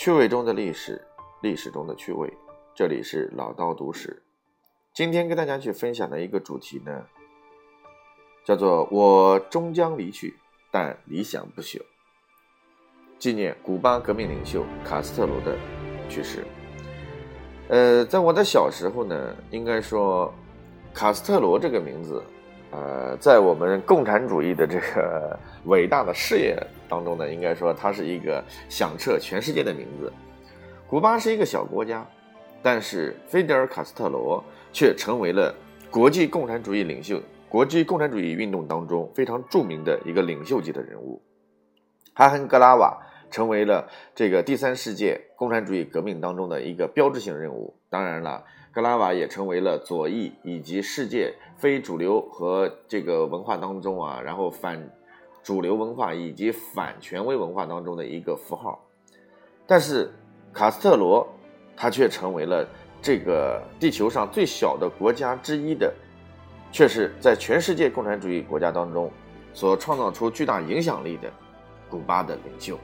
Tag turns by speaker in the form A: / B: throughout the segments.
A: 趣味中的历史，历史中的趣味。这里是老刀读史。今天跟大家去分享的一个主题呢，叫做“我终将离去，但理想不朽”，纪念古巴革命领袖卡斯特罗的去世。呃，在我的小时候呢，应该说，卡斯特罗这个名字。呃，在我们共产主义的这个 伟大的事业当中呢，应该说它是一个响彻全世界的名字。古巴是一个小国家，但是菲德尔·卡斯特罗却成为了国际共产主义领袖、国际共产主义运动当中非常著名的一个领袖级的人物。哈恩·格拉瓦成为了这个第三世界共产主义革命当中的一个标志性任务。当然了。格拉瓦也成为了左翼以及世界非主流和这个文化当中啊，然后反主流文化以及反权威文化当中的一个符号。但是卡斯特罗他却成为了这个地球上最小的国家之一的，却是在全世界共产主义国家当中所创造出巨大影响力的古巴的领袖。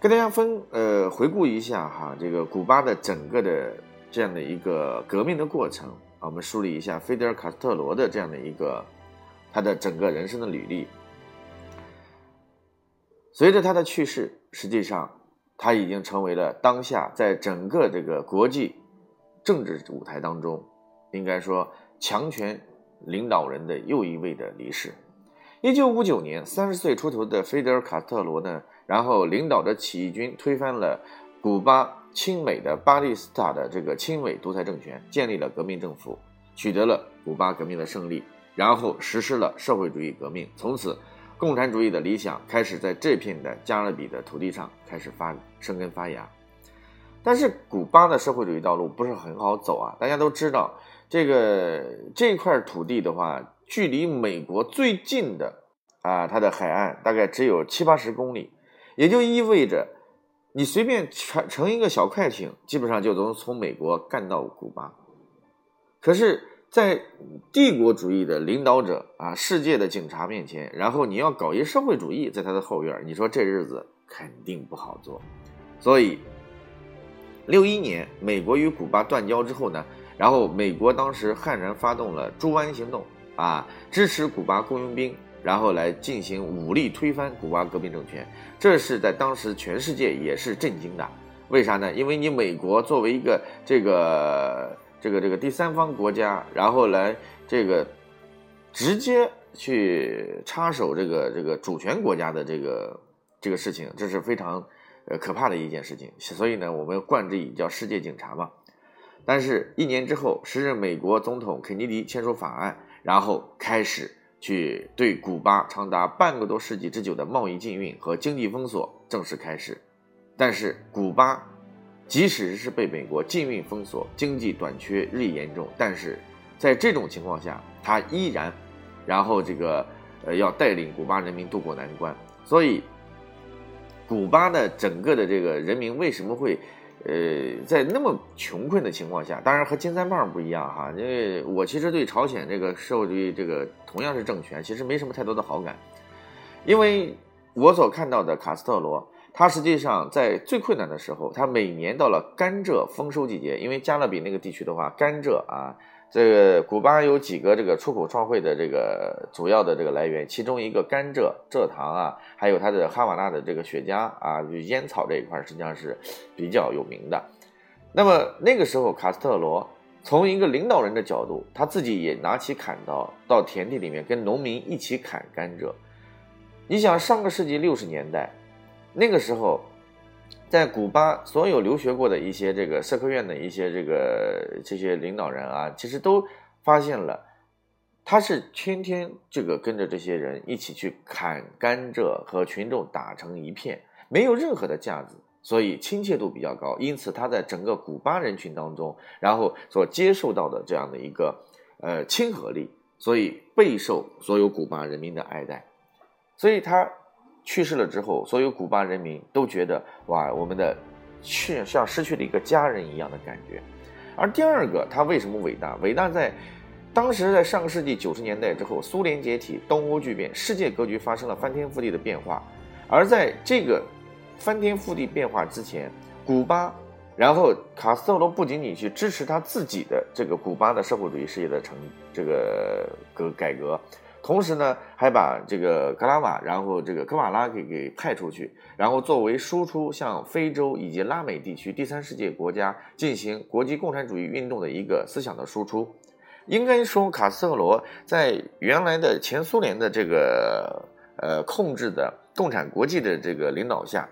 A: 跟大家分呃回顾一下哈，这个古巴的整个的。这样的一个革命的过程啊，我们梳理一下菲德尔·卡斯特罗的这样的一个他的整个人生的履历。随着他的去世，实际上他已经成为了当下在整个这个国际政治舞台当中，应该说强权领导人的又一位的离世。一九五九年，三十岁出头的菲德尔·卡斯特罗呢，然后领导着起义军推翻了古巴。亲美的巴蒂斯塔的这个亲美独裁政权建立了革命政府，取得了古巴革命的胜利，然后实施了社会主义革命。从此，共产主义的理想开始在这片的加勒比的土地上开始发生根发芽。但是，古巴的社会主义道路不是很好走啊！大家都知道，这个这块土地的话，距离美国最近的啊，它的海岸大概只有七八十公里，也就意味着。你随便乘乘一个小快艇，基本上就能从美国干到古巴。可是，在帝国主义的领导者啊，世界的警察面前，然后你要搞一社会主义在他的后院，你说这日子肯定不好做。所以，六一年美国与古巴断交之后呢，然后美国当时悍然发动了猪湾行动啊，支持古巴雇佣兵。然后来进行武力推翻古巴革命政权，这是在当时全世界也是震惊的。为啥呢？因为你美国作为一个这个这个这个第三方国家，然后来这个直接去插手这个这个主权国家的这个这个事情，这是非常呃可怕的一件事情。所以呢，我们冠之以叫世界警察嘛。但是，一年之后，时任美国总统肯尼迪签署法案，然后开始。去对古巴长达半个多世纪之久的贸易禁运和经济封锁正式开始，但是古巴即使是被美国禁运封锁，经济短缺日益严重，但是在这种情况下，他依然，然后这个呃要带领古巴人民渡过难关，所以古巴的整个的这个人民为什么会？呃，在那么穷困的情况下，当然和金三胖不一样哈。因为我其实对朝鲜这个社会主义这个同样是政权，其实没什么太多的好感。因为我所看到的卡斯特罗，他实际上在最困难的时候，他每年到了甘蔗丰收季节，因为加勒比那个地区的话，甘蔗啊。这个古巴有几个这个出口创汇的这个主要的这个来源，其中一个甘蔗、蔗糖啊，还有它的哈瓦那的这个雪茄啊，就烟草这一块实际上是比较有名的。那么那个时候，卡斯特罗从一个领导人的角度，他自己也拿起砍刀到田地里面跟农民一起砍甘蔗。你想，上个世纪六十年代，那个时候。在古巴，所有留学过的一些这个社科院的一些这个这些领导人啊，其实都发现了，他是天天这个跟着这些人一起去砍甘蔗，和群众打成一片，没有任何的架子，所以亲切度比较高。因此，他在整个古巴人群当中，然后所接受到的这样的一个呃亲和力，所以备受所有古巴人民的爱戴，所以他。去世了之后，所有古巴人民都觉得哇，我们的去像失去了一个家人一样的感觉。而第二个，他为什么伟大？伟大在当时在上个世纪九十年代之后，苏联解体，东欧剧变，世界格局发生了翻天覆地的变化。而在这个翻天覆地变化之前，古巴，然后卡斯特罗不仅仅去支持他自己的这个古巴的社会主义事业的成这个革改革。同时呢，还把这个格拉瓦，然后这个格瓦拉给给派出去，然后作为输出向非洲以及拉美地区第三世界国家进行国际共产主义运动的一个思想的输出。应该说，卡斯特罗在原来的前苏联的这个呃控制的共产国际的这个领导下，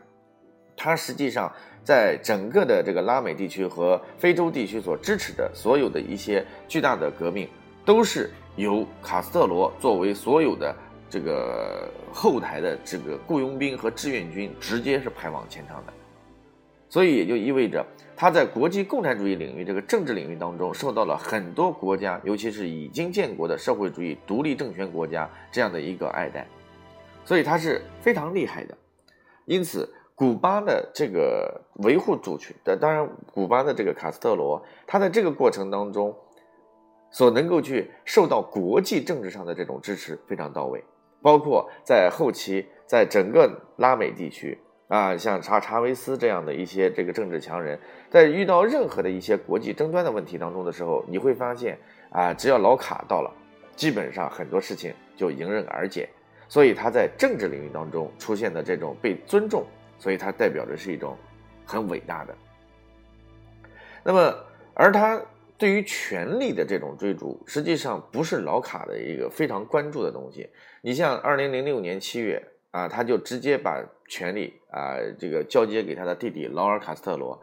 A: 他实际上在整个的这个拉美地区和非洲地区所支持的所有的一些巨大的革命，都是。由卡斯特罗作为所有的这个后台的这个雇佣兵和志愿军，直接是派往前场的，所以也就意味着他在国际共产主义领域这个政治领域当中，受到了很多国家，尤其是已经建国的社会主义独立政权国家这样的一个爱戴，所以他是非常厉害的。因此，古巴的这个维护主权的，当然，古巴的这个卡斯特罗，他在这个过程当中。所能够去受到国际政治上的这种支持非常到位，包括在后期，在整个拉美地区啊，像查查韦斯这样的一些这个政治强人，在遇到任何的一些国际争端的问题当中的时候，你会发现啊，只要老卡到了，基本上很多事情就迎刃而解。所以他在政治领域当中出现的这种被尊重，所以它代表着是一种很伟大的。那么，而他。对于权力的这种追逐，实际上不是老卡的一个非常关注的东西。你像二零零六年七月啊，他就直接把权力啊这个交接给他的弟弟劳尔卡斯特罗，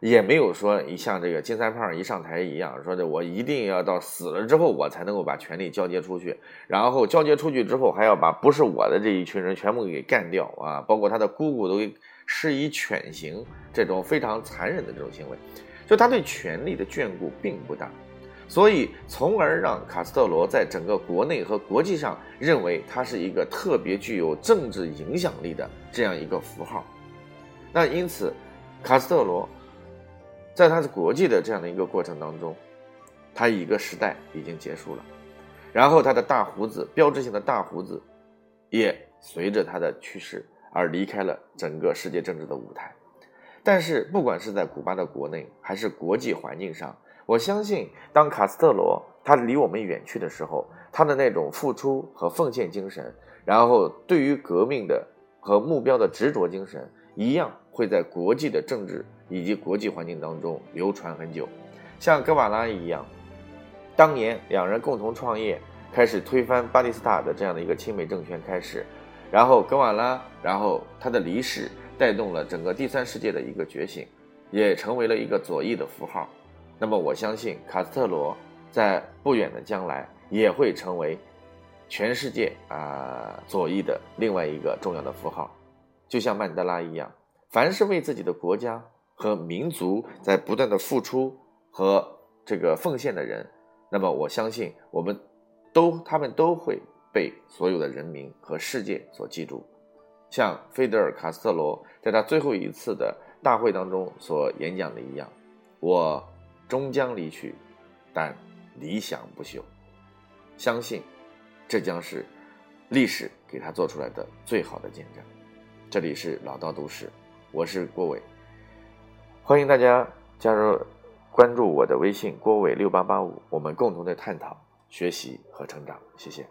A: 也没有说你像这个金三胖一上台一样，说的我一定要到死了之后我才能够把权力交接出去，然后交接出去之后还要把不是我的这一群人全部给干掉啊，包括他的姑姑都施以犬刑，这种非常残忍的这种行为。就他对权力的眷顾并不大，所以从而让卡斯特罗在整个国内和国际上认为他是一个特别具有政治影响力的这样一个符号。那因此，卡斯特罗在他的国际的这样的一个过程当中，他一个时代已经结束了，然后他的大胡子，标志性的大胡子，也随着他的去世而离开了整个世界政治的舞台。但是，不管是在古巴的国内还是国际环境上，我相信，当卡斯特罗他离我们远去的时候，他的那种付出和奉献精神，然后对于革命的和目标的执着精神，一样会在国际的政治以及国际环境当中流传很久。像戈瓦拉一样，当年两人共同创业，开始推翻巴蒂斯塔的这样的一个亲美政权开始，然后戈瓦拉，然后他的离世。带动了整个第三世界的一个觉醒，也成为了一个左翼的符号。那么，我相信卡斯特罗在不远的将来也会成为全世界啊左翼的另外一个重要的符号。就像曼德拉一样，凡是为自己的国家和民族在不断的付出和这个奉献的人，那么我相信我们都他们都会被所有的人民和世界所记住。像菲德尔·卡斯特罗在他最后一次的大会当中所演讲的一样，我终将离去，但理想不朽。相信这将是历史给他做出来的最好的见证。这里是老道都市，我是郭伟，欢迎大家加入关注我的微信郭伟六八八五，我们共同的探讨、学习和成长。谢谢。